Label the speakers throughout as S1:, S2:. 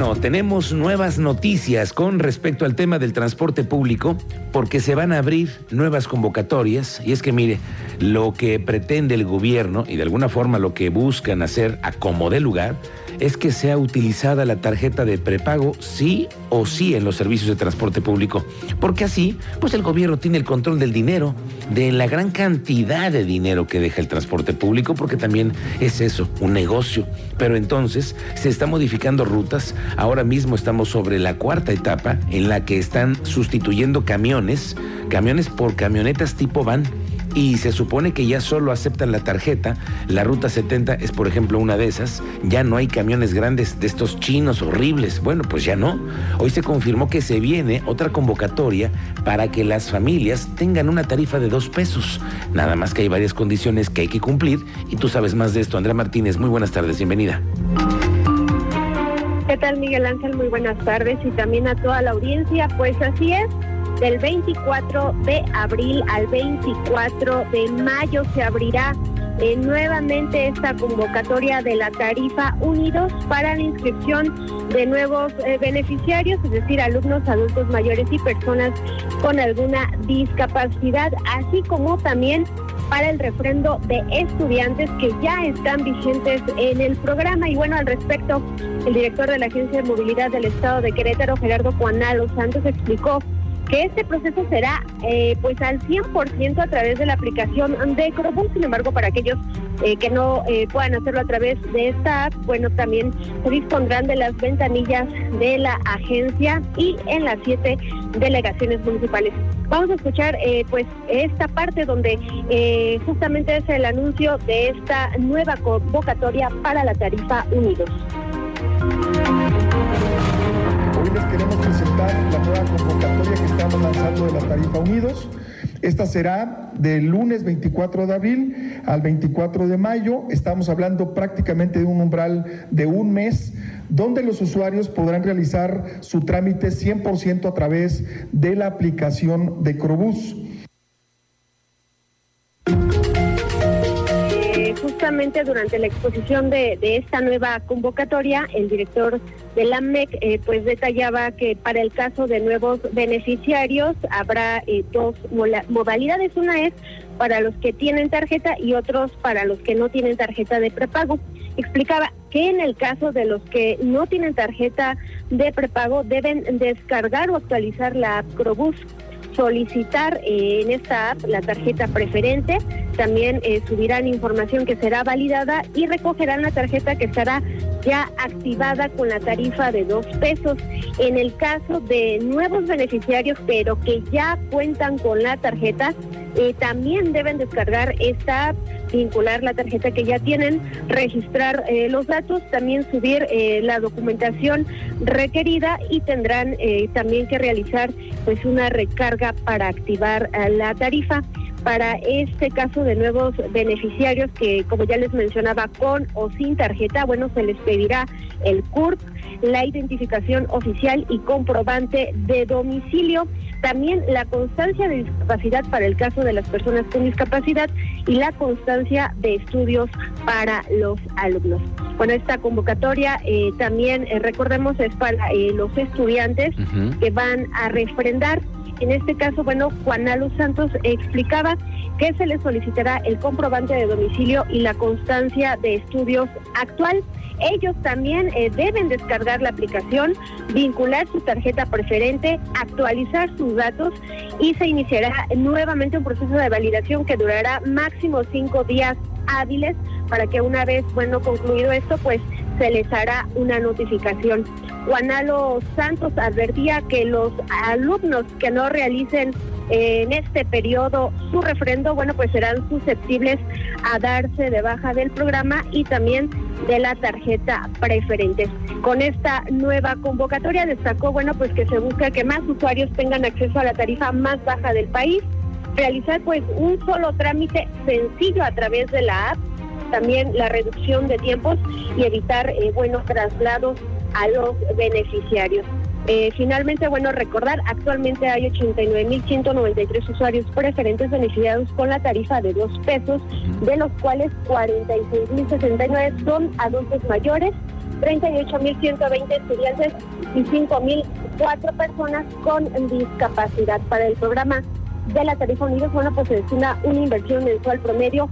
S1: Bueno, tenemos nuevas noticias con respecto al tema del transporte público porque se van a abrir nuevas convocatorias. Y es que mire, lo que pretende el gobierno y de alguna forma lo que buscan hacer a como de lugar es que sea utilizada la tarjeta de prepago sí o sí en los servicios de transporte público, porque así, pues el gobierno tiene el control del dinero, de la gran cantidad de dinero que deja el transporte público, porque también es eso, un negocio. Pero entonces se están modificando rutas, ahora mismo estamos sobre la cuarta etapa en la que están sustituyendo camiones, camiones por camionetas tipo van y se supone que ya solo aceptan la tarjeta. La ruta 70 es, por ejemplo, una de esas. Ya no hay camiones grandes de estos chinos horribles. Bueno, pues ya no. Hoy se confirmó que se viene otra convocatoria para que las familias tengan una tarifa de dos pesos. Nada más que hay varias condiciones que hay que cumplir y tú sabes más de esto. Andrea Martínez, muy buenas tardes, bienvenida.
S2: ¿Qué tal Miguel Ángel? Muy buenas tardes y también a toda la audiencia. Pues así es, del 24 de abril al 24 de mayo se abrirá eh, nuevamente esta convocatoria de la tarifa Unidos para la inscripción de nuevos eh, beneficiarios, es decir, alumnos, adultos mayores y personas con alguna discapacidad, así como también para el refrendo de estudiantes que ya están vigentes en el programa. Y bueno, al respecto, el director de la Agencia de Movilidad del Estado de Querétaro, Gerardo Juanalo Santos, explicó que este proceso será eh, pues al 100% a través de la aplicación de Crobus, sin embargo para aquellos eh, que no eh, puedan hacerlo a través de esta app, bueno también dispondrán de las ventanillas de la agencia y en las siete delegaciones municipales. Vamos a escuchar pues esta parte donde justamente es el anuncio de esta nueva convocatoria para la tarifa Unidos
S3: queremos presentar la nueva convocatoria que estamos lanzando de la tarifa Unidos. Esta será del lunes 24 de abril al 24 de mayo. Estamos hablando prácticamente de un umbral de un mes donde los usuarios podrán realizar su trámite 100% a través de la aplicación de Crobús.
S2: Durante la exposición de, esta nueva convocatoria, el director de la MEC eh, pues detallaba que para el caso de nuevos beneficiarios habrá eh, dos modalidades. Una es para los que tienen tarjeta y otros para los que no tienen tarjeta de prepago. Explicaba que en el caso de los que no tienen tarjeta de prepago deben descargar o actualizar la app Crobus solicitar eh, en esta app la tarjeta preferente, también eh, subirán información que será validada y recogerán la tarjeta que estará ya activada con la tarifa de dos pesos. En el caso de nuevos beneficiarios, pero que ya cuentan con la tarjeta, eh, también deben descargar esta app, vincular la tarjeta que ya tienen, registrar eh, los datos, también subir eh, la documentación requerida y tendrán también que realizar pues una recarga para activar la tarifa para este caso de nuevos beneficiarios que, como ya les mencionaba, con o sin tarjeta, bueno, se les pedirá el CURP, la identificación oficial y comprobante de domicilio, también la constancia de discapacidad para el caso de las personas con discapacidad y la constancia de estudios para los alumnos. Bueno, esta convocatoria eh, también, eh, recordemos, es para eh, los estudiantes que van a refrendar en este caso, bueno, Juan Alus Santos explicaba que se le solicitará el comprobante de domicilio y la constancia de estudios actual. Ellos también eh, deben descargar la aplicación, vincular su tarjeta preferente, actualizar sus datos y se iniciará nuevamente un proceso de validación que durará máximo cinco días hábiles para que una vez, bueno, concluido esto, pues se les hará una notificación. Juanalo Santos advertía que los alumnos que no realicen eh, en este periodo su refrendo, bueno, pues serán susceptibles a darse de baja del programa y también de la tarjeta preferente. Con esta nueva convocatoria destacó, bueno, pues que se busca que más usuarios tengan acceso a la tarifa más baja del país, realizar pues un solo trámite sencillo a través de la app también la reducción de tiempos y evitar eh, traslados a los beneficiarios. Eh, finalmente, bueno, recordar, actualmente hay 89.193 usuarios preferentes beneficiados con la tarifa de dos pesos, de los cuales 46.069 son adultos mayores, 38.120 estudiantes y 5.004 personas con discapacidad. Para el programa de la tarifa Unidos, bueno, pues se destina una inversión mensual promedio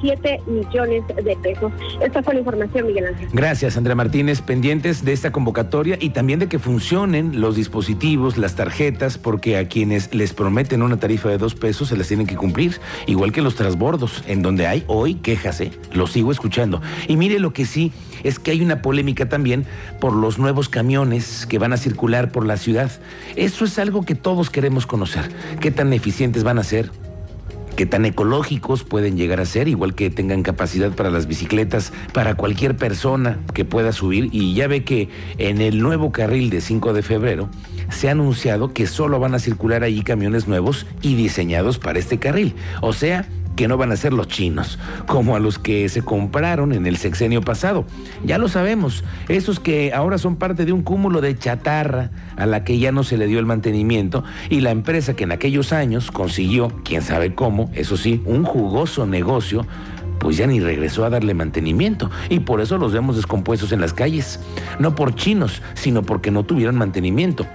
S2: 7 millones de pesos. Esta fue la información, Miguel Ángel.
S1: Gracias, Andrea Martínez. Pendientes de esta convocatoria y también de que funcionen los dispositivos, las tarjetas, porque a quienes les prometen una tarifa de dos pesos se las tienen que cumplir, igual que los transbordos, en donde hay hoy quejas, ¿eh? Lo sigo escuchando. Y mire lo que sí, es que hay una polémica también por los nuevos camiones que van a circular por la ciudad. Eso es algo que todos queremos conocer. ¿Qué tan eficientes van a ser? Qué tan ecológicos pueden llegar a ser, igual que tengan capacidad para las bicicletas, para cualquier persona que pueda subir. Y ya ve que en el nuevo carril de 5 de febrero se ha anunciado que solo van a circular allí camiones nuevos y diseñados para este carril. O sea, que no van a ser los chinos, como a los que se compraron en el sexenio pasado. Ya lo sabemos, esos que ahora son parte de un cúmulo de chatarra a la que ya no se le dio el mantenimiento y la empresa que en aquellos años consiguió, quién sabe cómo, eso sí, un jugoso negocio, pues ya ni regresó a darle mantenimiento y por eso los vemos descompuestos en las calles, no por chinos, sino porque no tuvieron mantenimiento.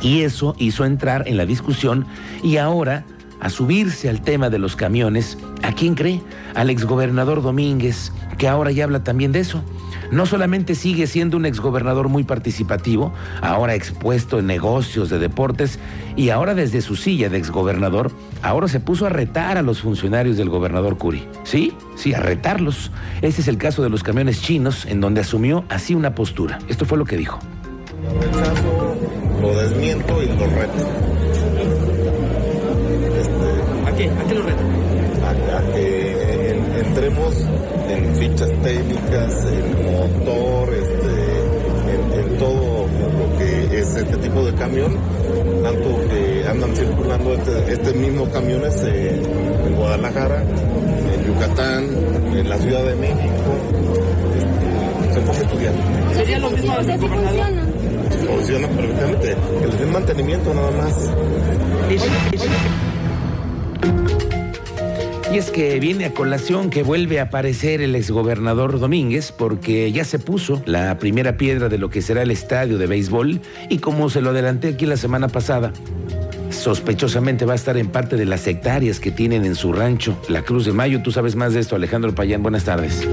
S1: Y eso hizo entrar en la discusión y ahora a subirse al tema de los camiones, ¿a quién cree? Al exgobernador Domínguez, que ahora ya habla también de eso. No solamente sigue siendo un exgobernador muy participativo, ahora expuesto en negocios de deportes, y ahora desde su silla de exgobernador, ahora se puso a retar a los funcionarios del gobernador Curi. ¿Sí? Sí, a retarlos. Ese es el caso de los camiones chinos, en donde asumió así una postura. Esto fue lo que dijo.
S4: Lo lo desmiento y lo reto.
S5: ¿A qué? ¿A lo reto?
S4: A, que entremos en fichas técnicas, en motor, este, en, todo lo que es este tipo de camión, tanto que andan circulando este, este mismo camiones en Guadalajara, en Yucatán, en la Ciudad de México. Este, se puede estudiar.
S5: ¿Sería lo mismo
S4: el
S5: gobernador?
S4: Funciona perfectamente. Que les den mantenimiento nada más.
S1: Y es que viene a colación que vuelve a aparecer el exgobernador Domínguez porque ya se puso la primera piedra de lo que será el estadio de béisbol y como se lo adelanté aquí la semana pasada, sospechosamente va a estar en parte de las hectáreas que tienen en su rancho, la Cruz de Mayo. Tú sabes más de esto, Alejandro Payán. Buenas tardes.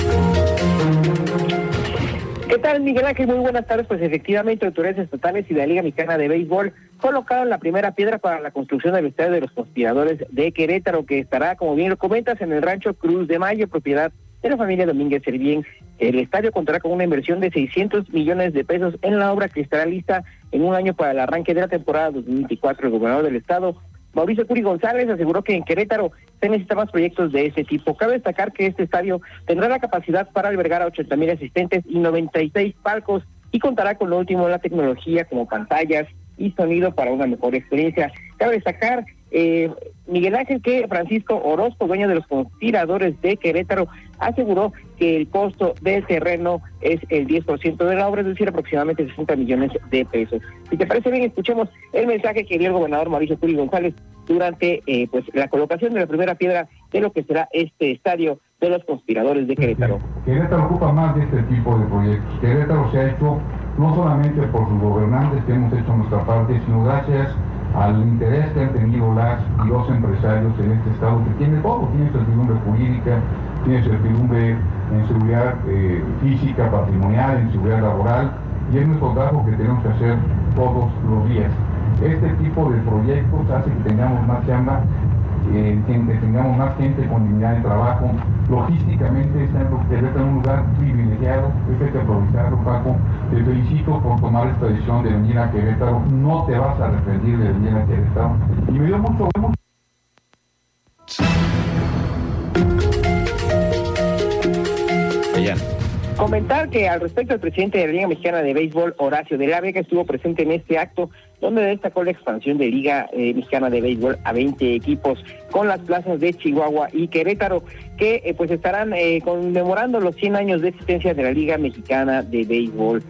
S6: ¿Qué tal, Miguel Ángel? Muy buenas tardes. Pues efectivamente, autoridades estatales y de la Liga Mexicana de Béisbol colocaron la primera piedra para la construcción del estadio de los conspiradores de Querétaro, que estará, como bien lo comentas, en el rancho Cruz de Mayo, propiedad de la familia Domínguez Servién. El estadio contará con una inversión de 600 millones de pesos en la obra que estará lista en un año para el arranque de la temporada 2024. El gobernador del estado, Mauricio Curi González aseguró que en Querétaro se necesitan más proyectos de ese tipo. Cabe destacar que este estadio tendrá la capacidad para albergar a 80 mil asistentes y 96 palcos y contará con lo último de la tecnología como pantallas y sonido para una mejor experiencia. Cabe destacar eh, Miguel Ángel que Francisco Orozco, dueño de los conspiradores de Querétaro, aseguró que el costo del terreno es el 10% de la obra, es decir, aproximadamente 60 millones de pesos. Si te parece bien, escuchemos el mensaje que dio el gobernador Mauricio Curi González durante eh, pues la colocación de la primera piedra de lo que será este estadio de los conspiradores de Querétaro.
S7: Querétaro ocupa más de este tipo de proyectos. Querétaro se ha hecho no solamente por sus gobernantes que hemos hecho nuestra parte, sino gracias al interés que han tenido las y los empresarios en este estado, que tiene todo, tiene certidumbre jurídica, tiene certidumbre en seguridad eh, física, patrimonial, en seguridad laboral, y es nuestro trabajo que tenemos que hacer todos los días. Este tipo de proyectos hace que tengamos más chamba, eh, que tengamos más gente con dignidad de trabajo. Logísticamente está en un lugar privilegiado, hay que aprovecharlo, Paco. Te felicito por tomar esta decisión de venir a Querétaro. No te vas a arrepentir de venir a Querétaro. Y me dio mucho, mucho
S6: Comentar que al respecto el presidente de la Liga Mexicana de Béisbol, Horacio de la Vega, estuvo presente en este acto donde destacó la expansión de Liga eh, Mexicana de Béisbol a 20 equipos con las plazas de Chihuahua y Querétaro, que eh, pues estarán eh, conmemorando los 100 años de existencia de la Liga Mexicana de Béisbol.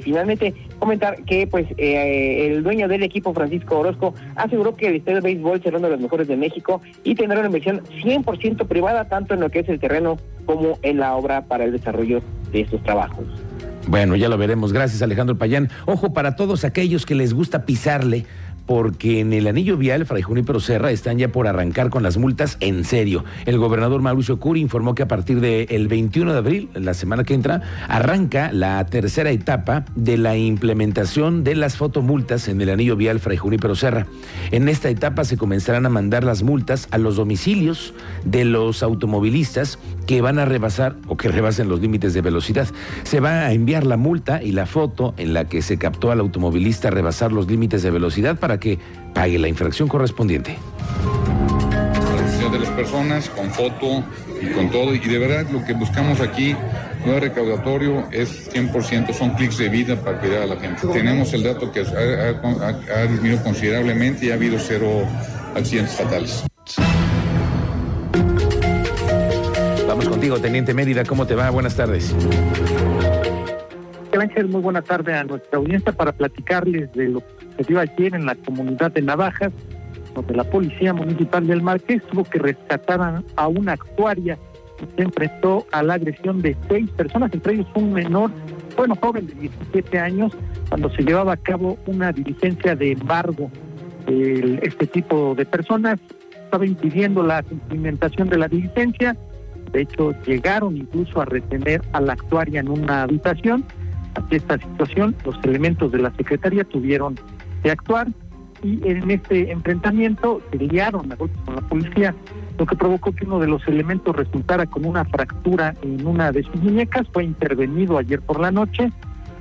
S6: finalmente, comentar que pues el dueño del equipo, Francisco Orozco, aseguró que el estadio de béisbol será uno de los mejores de México y tendrá una inversión 100% privada, tanto en lo que es el terreno como en la obra para el desarrollo de estos trabajos.
S1: Bueno, ya lo veremos. Gracias, Alejandro Payán. Ojo para todos aquellos que les gusta pisarle porque en el anillo vial Fray Junípero Serra están ya por arrancar con las multas en serio. El gobernador Mauricio Curi informó que a partir del 21 de abril, la semana que entra, arranca la tercera etapa de la implementación de las fotomultas en el anillo vial Fray Junípero Serra. En esta etapa se comenzarán a mandar las multas a los domicilios de los automovilistas que van a rebasar o que rebasen los límites de velocidad. Se va a enviar la multa y la foto en la que se captó al automovilista rebasar los límites de velocidad para que pague la infracción correspondiente.
S7: La de las personas, con foto y con todo. Y de verdad lo que buscamos aquí no es recaudatorio, es 100%, son clics de vida para cuidar a la gente. Tenemos el dato que ha, ha disminuido considerablemente y ha habido cero accidentes fatales.
S1: Vamos contigo, Teniente Mérida, ¿cómo te va? Buenas tardes.
S8: Ángel, muy buena tarde a nuestra audiencia para platicarles de lo que se ayer en la comunidad de Navajas, donde la Policía Municipal del Marqués tuvo que rescatar a una actuaria que se enfrentó a la agresión de seis personas, entre ellos un menor, bueno, joven de 17 años, cuando se llevaba a cabo una diligencia de embargo. este tipo de personas estaba impidiendo la cumplimentación de la diligencia, de hecho llegaron incluso a retener a la actuaria en una habitación ante esta situación, los elementos de la Secretaría tuvieron que actuar y en este enfrentamiento se liaron con la policía, lo que provocó que uno de los elementos resultara con una fractura en una de sus muñecas. Fue intervenido ayer por la noche.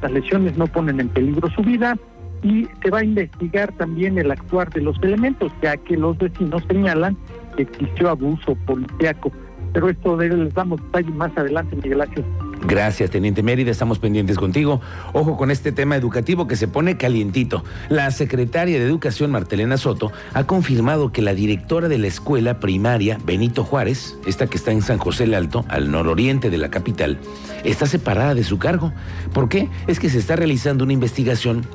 S8: Las lesiones no ponen en peligro su vida y se va a investigar también el actuar de los elementos, ya que los vecinos señalan que existió abuso policíaco. Pero esto les damos detalles más adelante, Miguel Ángel.
S1: Gracias, Teniente Mérida. Estamos pendientes contigo. Ojo con este tema educativo que se pone calientito. La secretaria de Educación, Martelena Soto, ha confirmado que la directora de la escuela primaria, Benito Juárez, esta que está en San José el Alto, al nororiente de la capital, está separada de su cargo. ¿Por qué? Es que se está realizando una investigación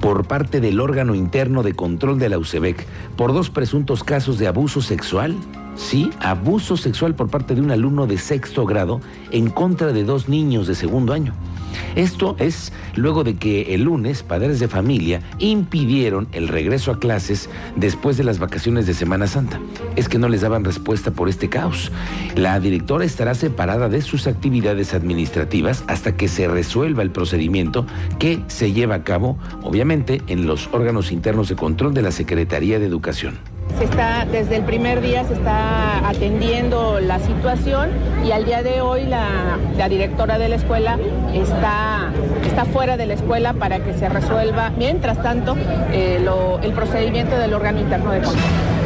S1: por parte del órgano interno de control de la UCEBEC por dos presuntos casos de abuso sexual Sí, abuso sexual por parte de un alumno de sexto grado en contra de dos niños de segundo año. Esto es luego de que el lunes padres de familia impidieron el regreso a clases después de las vacaciones de Semana Santa. Es que no les daban respuesta por este caos. La directora estará separada de sus actividades administrativas hasta que se resuelva el procedimiento que se lleva a cabo, obviamente, en los órganos internos de control de la Secretaría de Educación.
S9: Se está, desde el primer día se está atendiendo la situación y al día de hoy la, directora de la escuela está, está fuera de la escuela para que se resuelva, mientras tanto, eh, el procedimiento del órgano interno de control.